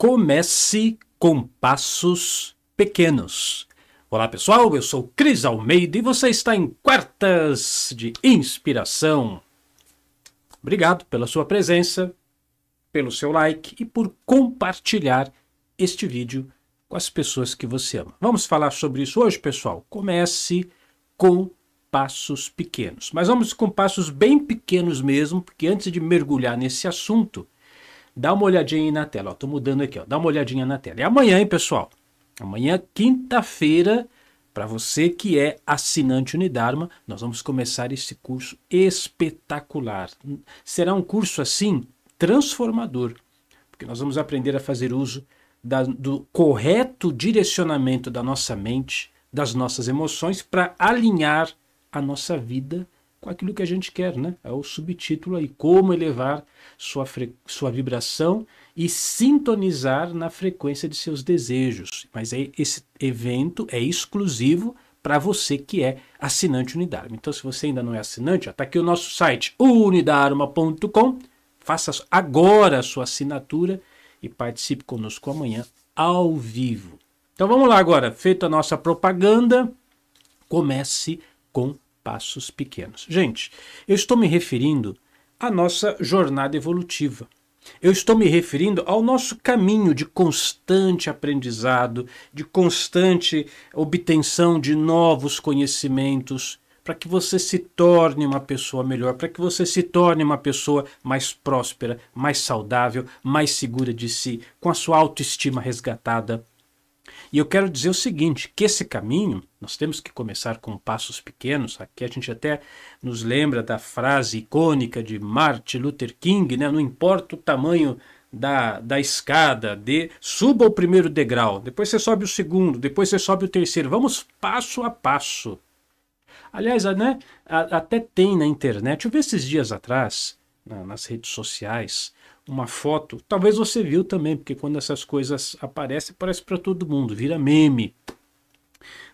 Comece com passos pequenos. Olá pessoal, eu sou Cris Almeida e você está em Quartas de Inspiração. Obrigado pela sua presença, pelo seu like e por compartilhar este vídeo com as pessoas que você ama. Vamos falar sobre isso hoje, pessoal? Comece com passos pequenos. Mas vamos com passos bem pequenos mesmo, porque antes de mergulhar nesse assunto, dá uma olhadinha aí na tela. Estou mudando aqui, ó. dá uma olhadinha na tela. É amanhã, hein, pessoal? Amanhã, quinta-feira, para você que é assinante Unidarma, nós vamos começar esse curso espetacular. Será um curso assim transformador, porque nós vamos aprender a fazer uso da, do correto direcionamento da nossa mente, das nossas emoções, para alinhar a nossa vida com aquilo que a gente quer, né? É o subtítulo aí, como elevar sua, sua vibração e sintonizar na frequência de seus desejos. Mas é, esse evento é exclusivo para você que é assinante Unidarma. Então, se você ainda não é assinante, está aqui o nosso site unidarma.com. Faça agora a sua assinatura e participe conosco amanhã ao vivo. Então vamos lá agora, feita a nossa propaganda, comece com passos pequenos. Gente, eu estou me referindo à nossa jornada evolutiva. Eu estou me referindo ao nosso caminho de constante aprendizado, de constante obtenção de novos conhecimentos, para que você se torne uma pessoa melhor, para que você se torne uma pessoa mais próspera, mais saudável, mais segura de si, com a sua autoestima resgatada, e eu quero dizer o seguinte, que esse caminho, nós temos que começar com passos pequenos. Aqui a gente até nos lembra da frase icônica de Martin Luther King, né? Não importa o tamanho da, da escada, de suba o primeiro degrau, depois você sobe o segundo, depois você sobe o terceiro. Vamos passo a passo. Aliás, né, até tem na internet, eu vi esses dias atrás, nas redes sociais, uma foto, talvez você viu também, porque quando essas coisas aparecem, aparece para todo mundo, vira meme.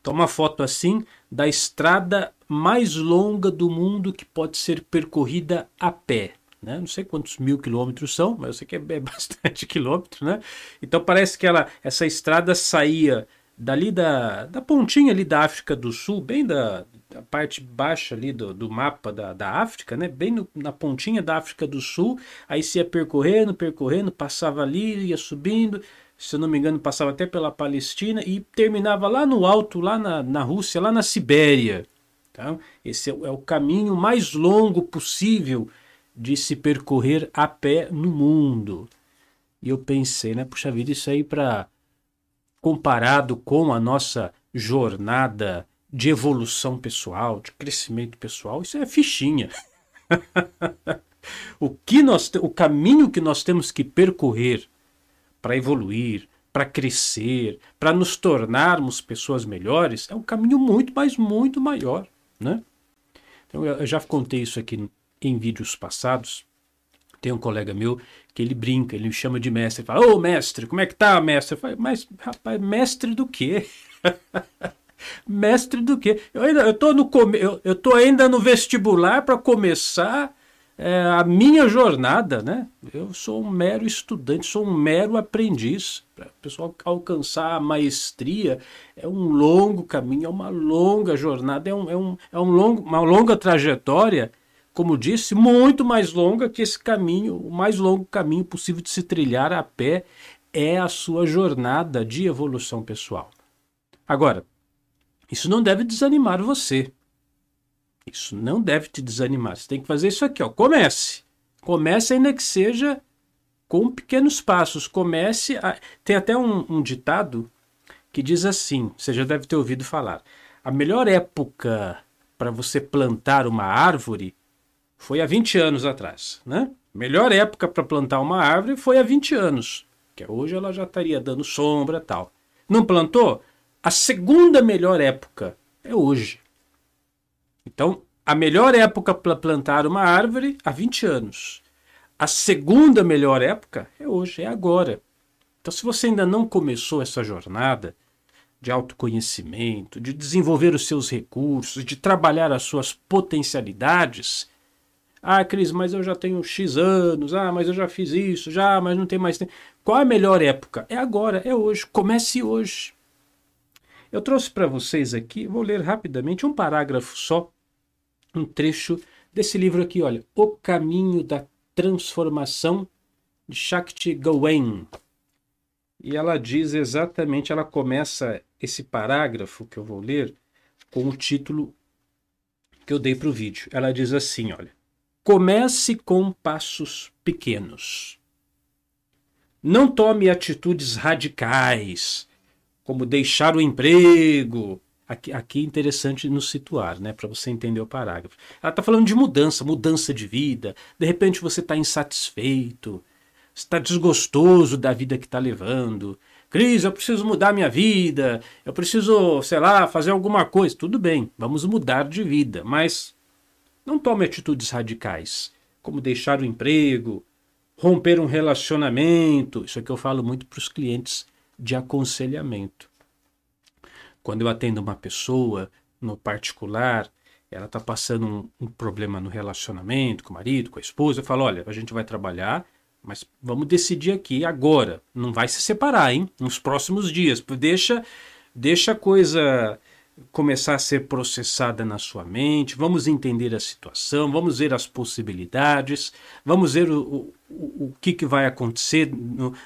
Então, uma foto assim da estrada mais longa do mundo que pode ser percorrida a pé. Né? Não sei quantos mil quilômetros são, mas eu sei que é bastante quilômetro. Né? Então, parece que ela, essa estrada saía dali da, da pontinha ali da África do Sul, bem da, da parte baixa ali do, do mapa da, da África, né? bem no, na pontinha da África do Sul, aí se ia percorrendo, percorrendo, passava ali, ia subindo, se eu não me engano, passava até pela Palestina e terminava lá no alto, lá na, na Rússia, lá na Sibéria. Então, esse é, é o caminho mais longo possível de se percorrer a pé no mundo. E eu pensei, né? Puxa vida, isso aí para comparado com a nossa jornada de evolução pessoal, de crescimento pessoal, isso é fichinha. o que nós o caminho que nós temos que percorrer para evoluir, para crescer, para nos tornarmos pessoas melhores, é um caminho muito, mas muito maior, né? Então eu já contei isso aqui em vídeos passados. Tem um colega meu que ele brinca, ele me chama de mestre, ele fala, ô mestre, como é que tá, mestre? Eu falo, mas, rapaz, mestre do quê? mestre do quê? Eu ainda eu tô, no, eu, eu tô ainda no vestibular para começar é, a minha jornada, né? Eu sou um mero estudante, sou um mero aprendiz. Para o pessoal alcançar a maestria é um longo caminho, é uma longa jornada, é, um, é, um, é um longo, uma longa trajetória como disse, muito mais longa que esse caminho, o mais longo caminho possível de se trilhar a pé é a sua jornada de evolução pessoal. Agora, isso não deve desanimar você. Isso não deve te desanimar. Você tem que fazer isso aqui, ó. Comece. Comece ainda que seja com pequenos passos. Comece. A... Tem até um, um ditado que diz assim: você já deve ter ouvido falar. A melhor época para você plantar uma árvore foi há 20 anos atrás, né? Melhor época para plantar uma árvore foi há 20 anos, que hoje ela já estaria dando sombra tal. Não plantou? A segunda melhor época é hoje. Então, a melhor época para plantar uma árvore há 20 anos. A segunda melhor época é hoje, é agora. Então, se você ainda não começou essa jornada de autoconhecimento, de desenvolver os seus recursos, de trabalhar as suas potencialidades, Ah, Cris, mas eu já tenho X anos. Ah, mas eu já fiz isso, já, mas não tem mais tempo. Qual a melhor época? É agora, é hoje. Comece hoje. Eu trouxe para vocês aqui, vou ler rapidamente um parágrafo só, um trecho desse livro aqui, olha, O Caminho da Transformação de Shakti Gawain. E ela diz exatamente, ela começa esse parágrafo que eu vou ler com o título que eu dei para o vídeo. Ela diz assim, olha: Comece com passos pequenos. Não tome atitudes radicais, como deixar o emprego. Aqui, aqui é interessante nos situar, né, para você entender o parágrafo. Ela está falando de mudança, mudança de vida. De repente você está insatisfeito, está desgostoso da vida que está levando. Cris, eu preciso mudar minha vida, eu preciso, sei lá, fazer alguma coisa. Tudo bem, vamos mudar de vida, mas não tome atitudes radicais, como deixar o emprego, romper um relacionamento. Isso é que eu falo muito para os clientes de aconselhamento. Quando eu atendo uma pessoa no particular, ela está passando um, um, problema no relacionamento com o marido, com a esposa, eu falo: olha, a gente vai trabalhar, mas vamos decidir aqui agora. Não vai se separar, hein? Nos próximos dias. Deixa, deixa a coisa começar a ser processada na sua mente, vamos entender a situação, vamos ver as possibilidades, vamos ver o, o, o que, que vai acontecer,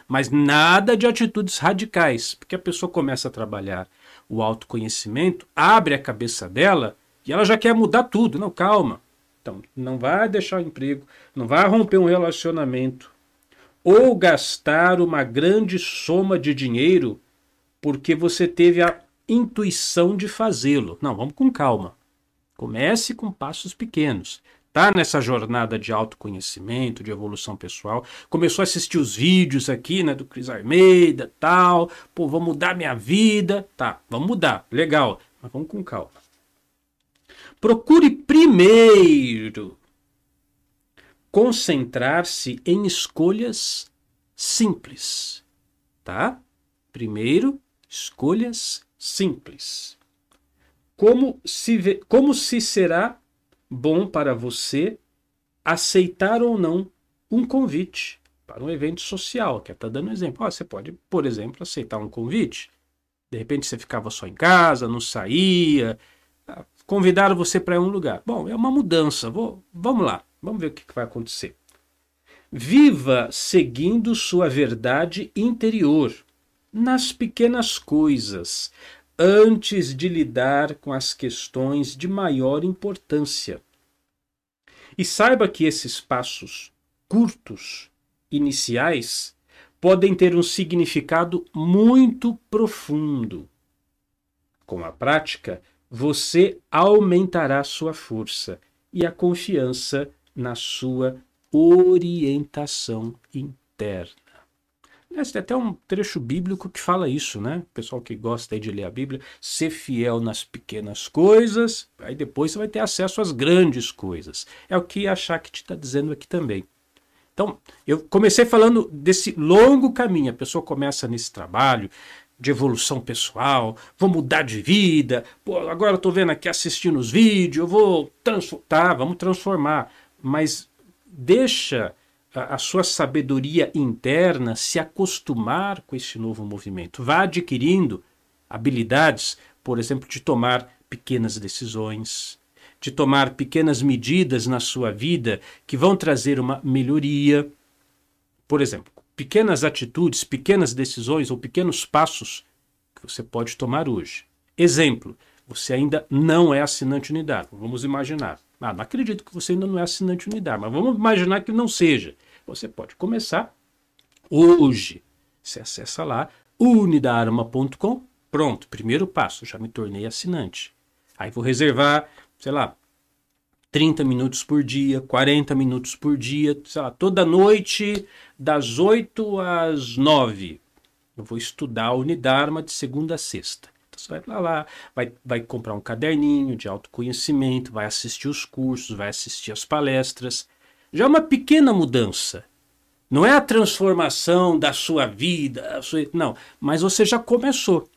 mas nada de atitudes radicais, porque a pessoa começa a trabalhar o autoconhecimento, abre a cabeça dela e ela já quer mudar tudo. Não, calma. Então, não vai deixar o emprego, não vai romper um relacionamento, ou gastar uma grande soma de dinheiro porque você teve a intuição de fazê-lo. Não, vamos com calma. Comece com passos pequenos. Tá nessa jornada de autoconhecimento, de evolução pessoal. Começou a assistir os vídeos aqui, né, do Cris Armeida, tal. Pô, vou mudar minha vida. Tá, vamos mudar. Legal, mas vamos com calma. Procure primeiro concentrar-se em escolhas simples, tá? Primeiro, escolhas simples. Como se, vê, como se será bom para você aceitar ou não um convite para um evento social, que está dando um exemplo. Você pode, por exemplo, aceitar um convite. De repente você ficava só em casa, não saía, ah, convidaram você para um lugar. Bom, é uma mudança. Vou, vamos lá, vamos ver o que, que vai acontecer. Viva seguindo sua verdade interior nas pequenas coisas, antes de lidar com as questões de maior importância. E saiba que esses passos curtos, iniciais, podem ter um significado muito profundo. Com a prática, você aumentará sua força e a confiança na sua orientação interna. Tem até um trecho bíblico que fala isso, né? Pessoal que gosta de ler a Bíblia, ser fiel nas pequenas coisas, aí depois você vai ter acesso às grandes coisas. É o que a Shakti está dizendo aqui também. Então, eu comecei falando desse longo caminho. A pessoa começa nesse trabalho de evolução pessoal, vou mudar de vida, pô, agora eu tô vendo aqui assistindo os vídeos, eu vou transformar. Tá, vamos transformar. Mas deixa a sua sabedoria interna se acostumar com esse novo movimento. Vá adquirindo habilidades, por exemplo, de tomar pequenas decisões, de tomar pequenas medidas na sua vida que vão trazer uma melhoria. Por exemplo, pequenas atitudes, pequenas decisões ou pequenos passos que você pode tomar hoje. Exemplo, você ainda não é assinante unidário. Vamos imaginar. Ah, não acredito que você ainda não é assinante unidário, mas vamos imaginar que não seja. Você pode começar hoje. Você acessa lá unidarma.com. Pronto, primeiro passo, já me tornei assinante. Aí vou reservar, sei lá, 30 minutos por dia, 40 minutos por dia, sei lá, toda noite, das 8 às 9. Eu vou estudar a Unidarma de segunda a sexta. Então você vai lá, lá vai, vai comprar um caderninho de autoconhecimento, vai assistir os cursos, vai assistir as palestras. Já é uma pequena mudança. Não é a transformação da sua vida, sua... não, mas você já começou.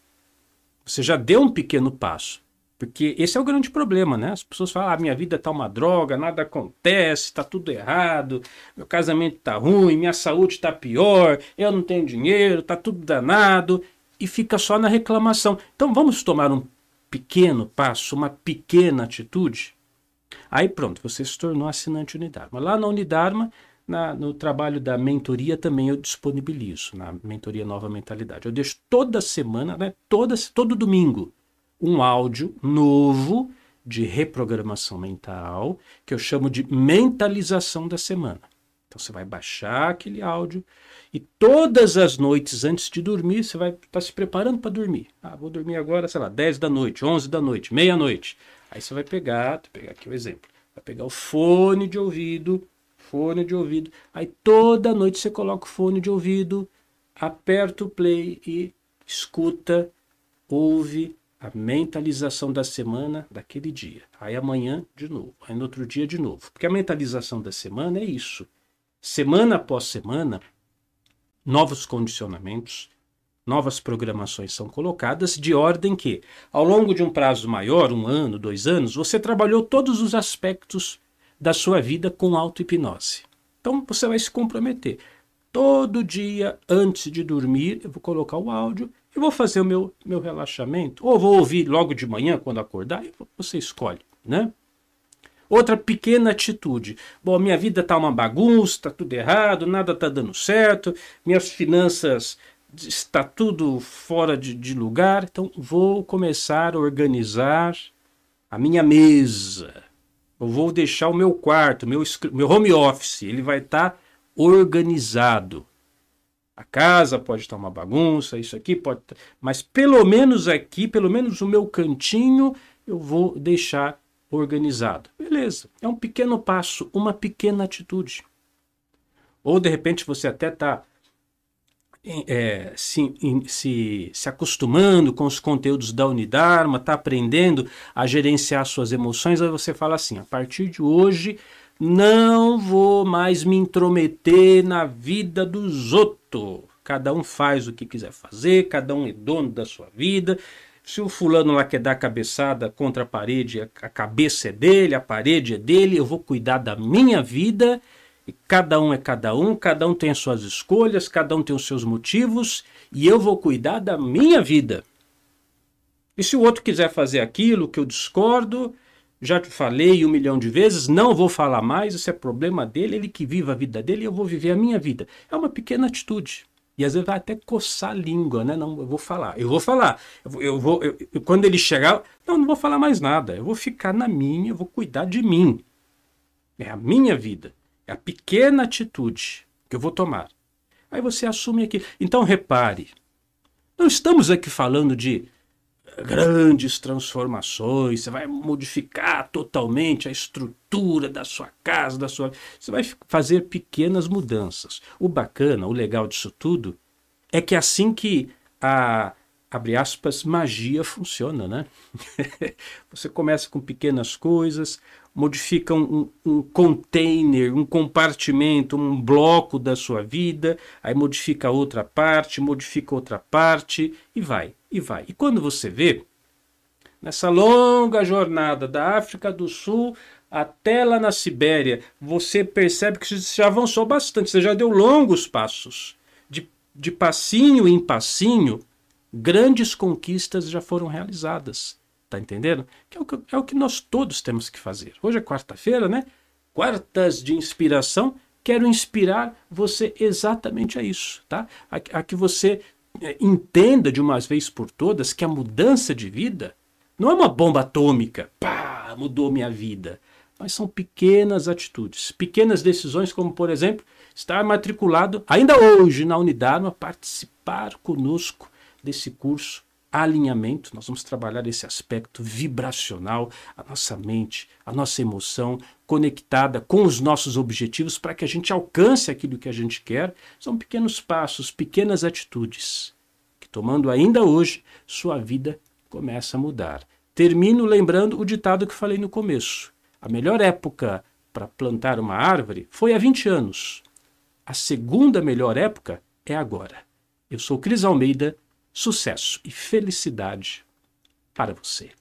Você já deu um pequeno passo. Porque esse é o grande problema, né? As pessoas falam, ah, minha vida tá uma droga, nada acontece, tá tudo errado, meu casamento tá ruim, minha saúde tá pior, eu não tenho dinheiro, tá tudo danado, e fica só na reclamação. Então vamos tomar um pequeno passo, uma pequena atitude? Aí pronto, você se tornou assinante Unidarma. Lá na Unidarma, na, no trabalho da mentoria também eu disponibilizo, na mentoria Nova Mentalidade. Eu deixo toda semana, né, toda, todo domingo, um áudio novo de reprogramação mental, que eu chamo de mentalização da semana. Então você vai baixar aquele áudio e todas as noites antes de dormir, você vai estar tá se preparando para dormir. Ah, vou dormir agora, sei lá, 10 da noite, 11 da noite, meia-noite. Aí você vai pegar, vou pegar aqui o exemplo, vai pegar o fone de ouvido, fone de ouvido. Aí toda noite você coloca o fone de ouvido, aperta o play e escuta, ouve a mentalização da semana daquele dia. Aí amanhã de novo, aí no outro dia de novo. Porque a mentalização da semana é isso. Semana após semana, novos condicionamentos, novas programações são colocadas de ordem que, ao longo de um prazo maior, um ano, dois anos, você trabalhou todos os aspectos da sua vida com auto-hipnose. Então você vai se comprometer. Todo dia, antes de dormir, eu vou colocar o áudio eu vou fazer o meu, meu relaxamento, ou vou ouvir logo de manhã quando acordar, você escolhe, né? Outra pequena atitude. Bom, minha vida está uma bagunça, está tudo errado, nada está dando certo, minhas finanças está tudo fora de, de lugar, então vou começar a organizar a minha mesa. Eu vou deixar o meu quarto, meu, meu home office, ele vai estar tá organizado. A casa pode estar uma bagunça, isso aqui pode. Mas pelo menos aqui, pelo menos o meu cantinho, eu vou deixar organizado. Beleza. É um pequeno passo, uma pequena atitude. Ou de repente você até está é, se, se, se acostumando com os conteúdos da Unidarma, está aprendendo a gerenciar suas emoções, aí você fala assim: a partir de hoje não vou mais me intrometer na vida dos outros. Cada um faz o que quiser fazer, cada um é dono da sua vida. Se o fulano lá quer dar cabeçada contra a parede, a cabeça é dele, a parede é dele, eu vou cuidar da minha vida. E cada um é cada um, cada um tem as suas escolhas, cada um tem os seus motivos, e eu vou cuidar da minha vida. E se o outro quiser fazer aquilo que eu discordo, já te falei um milhão de vezes, não vou falar mais, isso é problema dele, ele que vive a vida dele, eu vou viver a minha vida. É uma pequena atitude. E às vezes vai até coçar a língua, né? Não, eu vou falar, eu vou falar. Eu, eu vou, eu, quando ele chegar, não, não vou falar mais nada. Eu vou ficar na minha, eu vou cuidar de mim. É a minha vida. É a pequena atitude que eu vou tomar. Aí você assume aqui. Então repare, não estamos aqui falando de grandes transformações, você vai modificar totalmente a estrutura da sua casa, da sua. Você vai fazer pequenas mudanças. O bacana, o legal disso tudo é que é assim que a abre aspas, magia funciona, né? você começa com pequenas coisas, modifica um, um, container, um compartimento, um bloco da sua vida, aí modifica outra parte, modifica outra parte e vai e vai. E quando você vê, nessa longa jornada da África do Sul até lá na Sibéria, você percebe que você já avançou bastante, você já deu longos passos. De, de passinho em passinho, grandes conquistas já foram realizadas. Tá entendendo? Que é, o que, é o que nós todos temos que fazer. Hoje é quarta-feira, né? Quartas de inspiração. Quero inspirar você exatamente a isso, tá? A, a que você é, entenda de uma vez por todas que a mudança de vida não é uma bomba atômica, pá, mudou minha vida. Mas são pequenas atitudes, pequenas decisões, como por exemplo, estar matriculado ainda hoje na Unidarma, participar conosco desse curso alinhamento, nós vamos trabalhar esse aspecto vibracional, a nossa mente, a nossa emoção conectada com os nossos objetivos para que a gente alcance aquilo que a gente quer. São pequenos passos, pequenas atitudes que, tomando ainda hoje, sua vida começa a mudar. Termino lembrando o ditado que falei no começo. A melhor época para plantar uma árvore foi há 20 anos. A segunda melhor época é agora. Eu sou Cris Almeida Sucesso e felicidade para você.